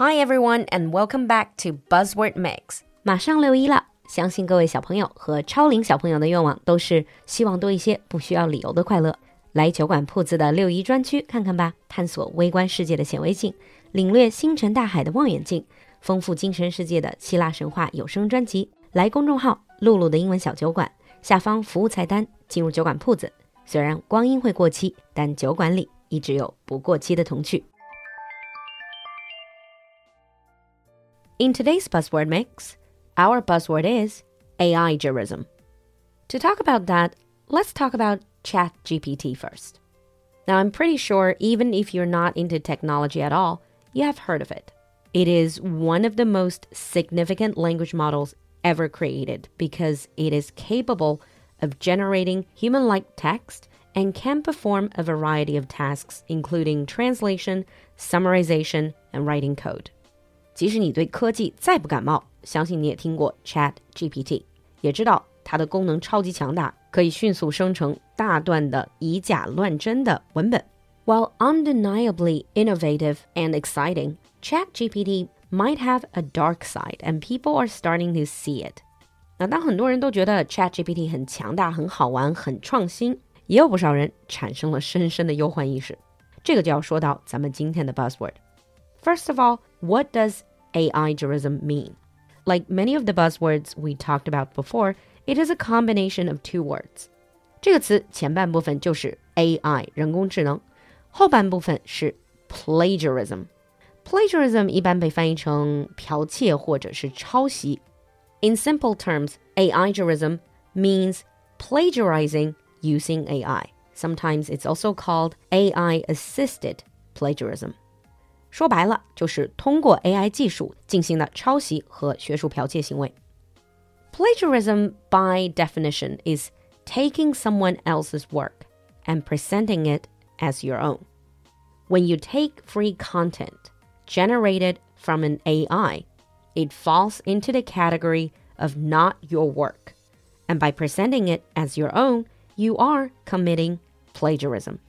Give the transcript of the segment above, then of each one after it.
Hi everyone, and welcome back to Buzzword Mix. 马上六一了，相信各位小朋友和超龄小朋友的愿望都是希望多一些不需要理由的快乐。来酒馆铺子的六一专区看看吧，探索微观世界的显微镜，领略星辰大海的望远镜，丰富精神世界的希腊神话有声专辑。来公众号“露露的英文小酒馆”下方服务菜单进入酒馆铺子。虽然光阴会过期，但酒馆里一直有不过期的童趣。In today's buzzword mix, our buzzword is Aigiarism. To talk about that, let's talk about ChatGPT first. Now, I'm pretty sure even if you're not into technology at all, you have heard of it. It is one of the most significant language models ever created because it is capable of generating human like text and can perform a variety of tasks, including translation, summarization, and writing code. 即使你对科技再不感冒，相信你也听过 Chat GPT，也知道它的功能超级强大，可以迅速生成大段的以假乱真的文本。While undeniably innovative and exciting, ChatGPT might have a dark side, and people are starting to see it. 那当很多人都觉得 ChatGPT 很强大、很好玩、很创新，也有不少人产生了深深的忧患意识。这个就要说到咱们今天的 buzzword。First of all, what does Aigiarism mean? Like many of the buzzwords we talked about before, it is a combination of two words. 这个词前半部分就是 AI 人工智能，后半部分是一般被翻译成剽窃或者是抄袭. In simple terms, Aigiarism means plagiarizing using AI. Sometimes it's also called AI assisted plagiarism. 说白了，就是通过 AI 技术进行的抄袭和学术剽窃行为。Plagiarism, by definition, is taking someone else's work and presenting it as your own. When you take free content generated from an AI, it falls into the category of not your work. And by presenting it as your own, you are committing plagiarism.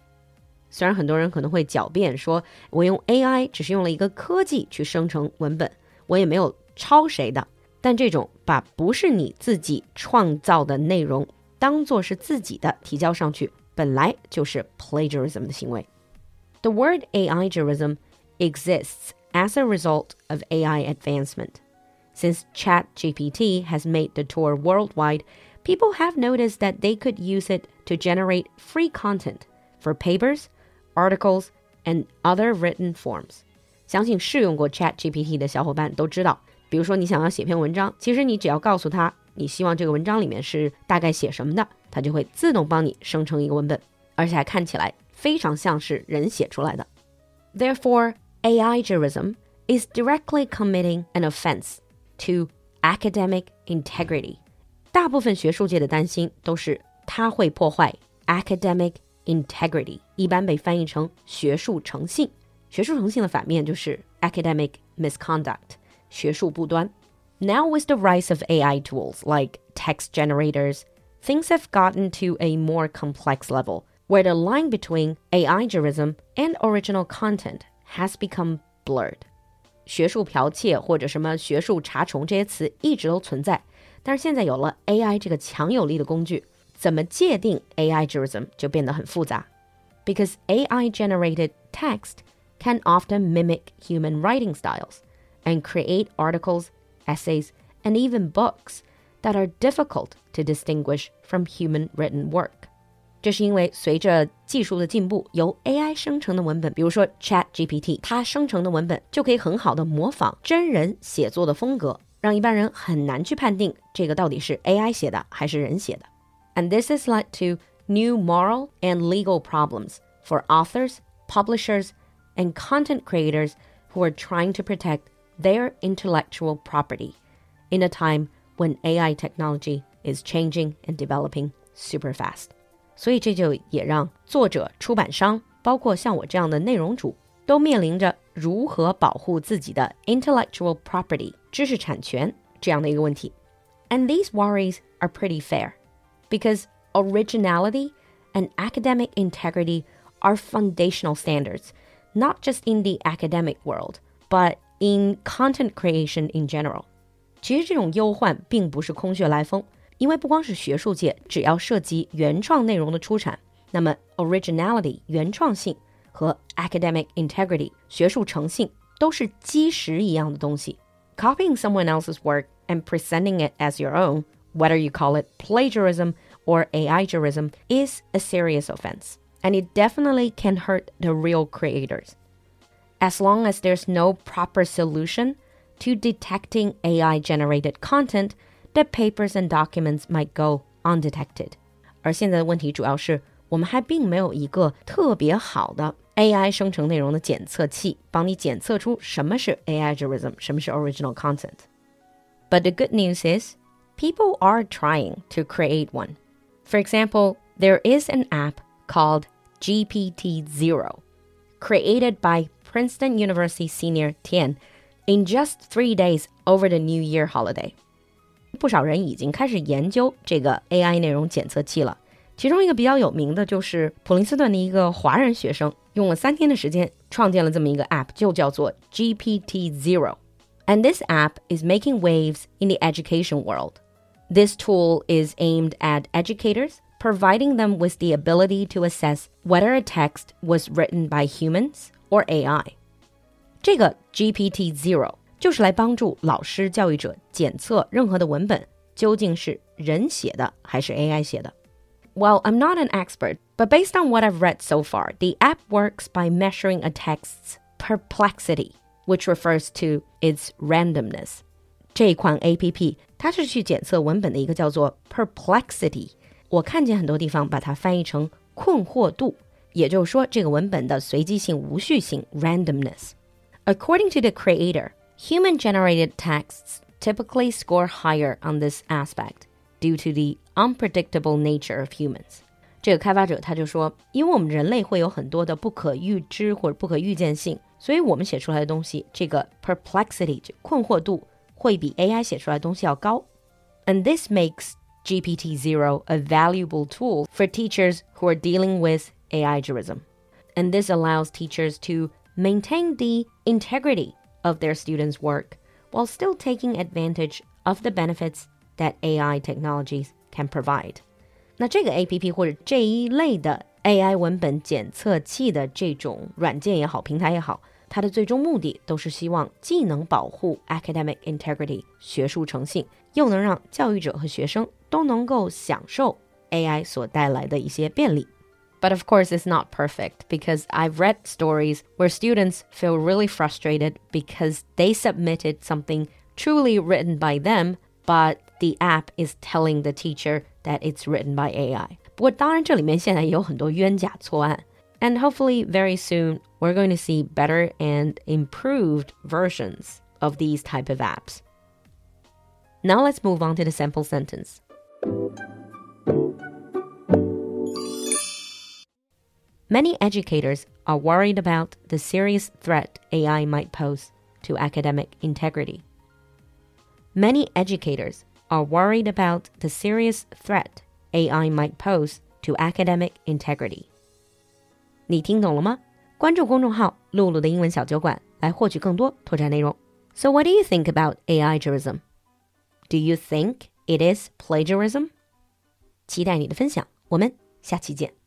虽然很多人可能会狡辩说，我用 AI 只是用了一个科技去生成文本，我也没有抄谁的。但这种把不是你自己创造的内容当做是自己的提交上去，本来就是 plagiarism 的行为。The word Aigiarism exists as a result of AI advancement. Since ChatGPT has made the tour worldwide, people have noticed that they could use it to generate free content for papers articles, and other written forms。相信试用过 Chat GPT 的小伙伴都知道，比如说你想要写篇文章，其实你只要告诉他你希望这个文章里面是大概写什么的，它就会自动帮你生成一个文本，而且还看起来非常像是人写出来的。Therefore, Aigiarism is directly committing an offense to academic integrity. 大部分学术界的担心都是它会破坏 academic integrity，一般被翻译成学术诚信。学术诚信的反面就是 academic misconduct，学术不端。Now with the rise of AI tools like text generators, things have gotten to a more complex level where the line between Aigiarism and original content has become blurred. 学术剽窃或者什么学术查重这些词一直都存在，但是现在有了 AI 这个强有力的工具。AI 怎么界定 Aigiarism 就变得很复杂，because AI generated text can often mimic human writing styles and create articles, essays, and even books that are difficult to distinguish from human written work. 这是因为随着技术的进步，由 AI AI and this has led to new moral and legal problems for authors, publishers, and content creators who are trying to protect their intellectual property in a time when AI technology is changing and developing super fast. 所以这就也让作者、出版商，包括像我这样的内容主，都面临着如何保护自己的 intellectual property 知识产权这样的一个问题。And these worries are pretty fair because originality and academic integrity are foundational standards, not just in the academic world, but in content creation in general。其实这种忧患并不是空穴来风，因为不光是学术界，只要涉及原创内容的出产，那么 originality 原创性和 academic integrity 学术诚信都是基石一样的东西。Copying someone else's work and presenting it as your own, whether you call it plagiarism or Aigiarism, is a serious offense, and it definitely can hurt the real creators. As long as there's no proper solution to detecting AI generated content, the papers and documents might go undetected. 而现在的问题主要是，我们还并没有一个特别好的 AI 生成内容的检测器，帮你检测出什么是 Aigiarism，什么是 original content。But the good news is people are trying to create one. For example, there is an app called GPT Zero, created by Princeton University senior Tian in just three days over the New Year holiday. 不少人已经开始研究这个 AI 内容检测器了。其中一个比较有名的就是普林斯顿的一个华人学生，用了三天的时间创建了这么一个 app，就叫做 GPT Zero。And this app is making waves in the education world. This tool is aimed at educators, providing them with the ability to assess whether a text was written by humans or AI. 这个 GPT Zero 就是来帮助老师、教育者检测任何的文本究竟是人写的还是 AI 写的。well, I'm not an expert, but based on what I've read so far, the app works by measuring a text's perplexity, which refers to its randomness. 这款 A P P 它是去检测文本的一个叫做 perplexity，我看见很多地方把它翻译成困惑度，也就是说这个文本的随机性、无序性 randomness。According to the creator, human-generated texts typically score higher on this aspect due to the unpredictable nature of humans。这个开发者他就说，因为我们人类会有很多的不可预知或者不可预见性，所以我们写出来的东西，这个 perplexity 困惑度会比 AI 写出来的东西要高。And this makes GPT Zero a valuable tool for teachers who are dealing with AI Aigiarism. And this allows teachers to maintain the integrity of their students' work while still taking advantage of the benefits that AI technologies can provide. 那这个 AI 它的最终目的都是希望既能保护 academic integrity 学术诚信，又能让教育者和学生都能够享受 AI 所带来的一些便利。But of course, it's not perfect because I've read stories where students feel really frustrated because they submitted something truly written by them, but the app is telling the teacher that it's written by AI. And hopefully, very soon, we're going to see better and improved versions of these type of apps. Now let's move on to the sample sentence. Many educators are worried about the serious threat AI might pose to academic integrity. Many educators are worried about the serious threat AI might pose to academic integrity. 你听懂了吗？ 关注公众号“露露的英文小酒馆”来获取更多拓展内容。So, what do you think about AIgerism? Do you think it is plagiarism? 期待你的分享，我们下期见。